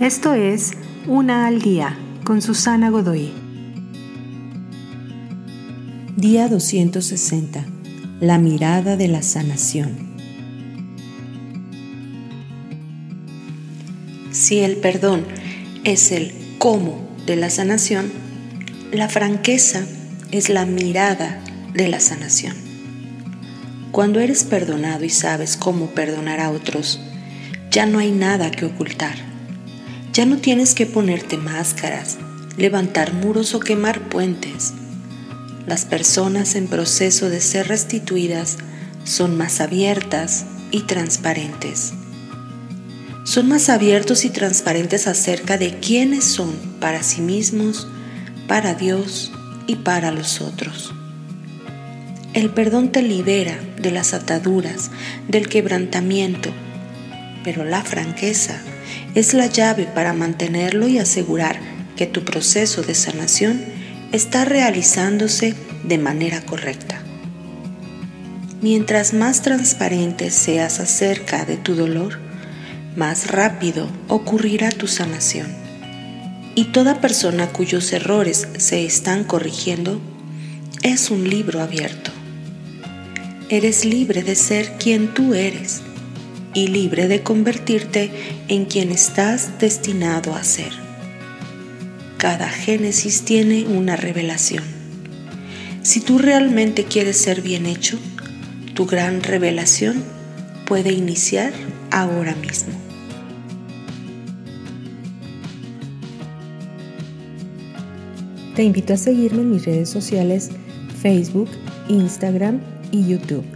Esto es Una al Día con Susana Godoy. Día 260. La mirada de la sanación. Si el perdón es el cómo de la sanación, la franqueza es la mirada de la sanación. Cuando eres perdonado y sabes cómo perdonar a otros, ya no hay nada que ocultar ya no tienes que ponerte máscaras, levantar muros o quemar puentes. Las personas en proceso de ser restituidas son más abiertas y transparentes. Son más abiertos y transparentes acerca de quiénes son para sí mismos, para Dios y para los otros. El perdón te libera de las ataduras, del quebrantamiento, pero la franqueza es la llave para mantenerlo y asegurar que tu proceso de sanación está realizándose de manera correcta. Mientras más transparente seas acerca de tu dolor, más rápido ocurrirá tu sanación. Y toda persona cuyos errores se están corrigiendo es un libro abierto. Eres libre de ser quien tú eres y libre de convertirte en quien estás destinado a ser. Cada génesis tiene una revelación. Si tú realmente quieres ser bien hecho, tu gran revelación puede iniciar ahora mismo. Te invito a seguirme en mis redes sociales Facebook, Instagram y YouTube.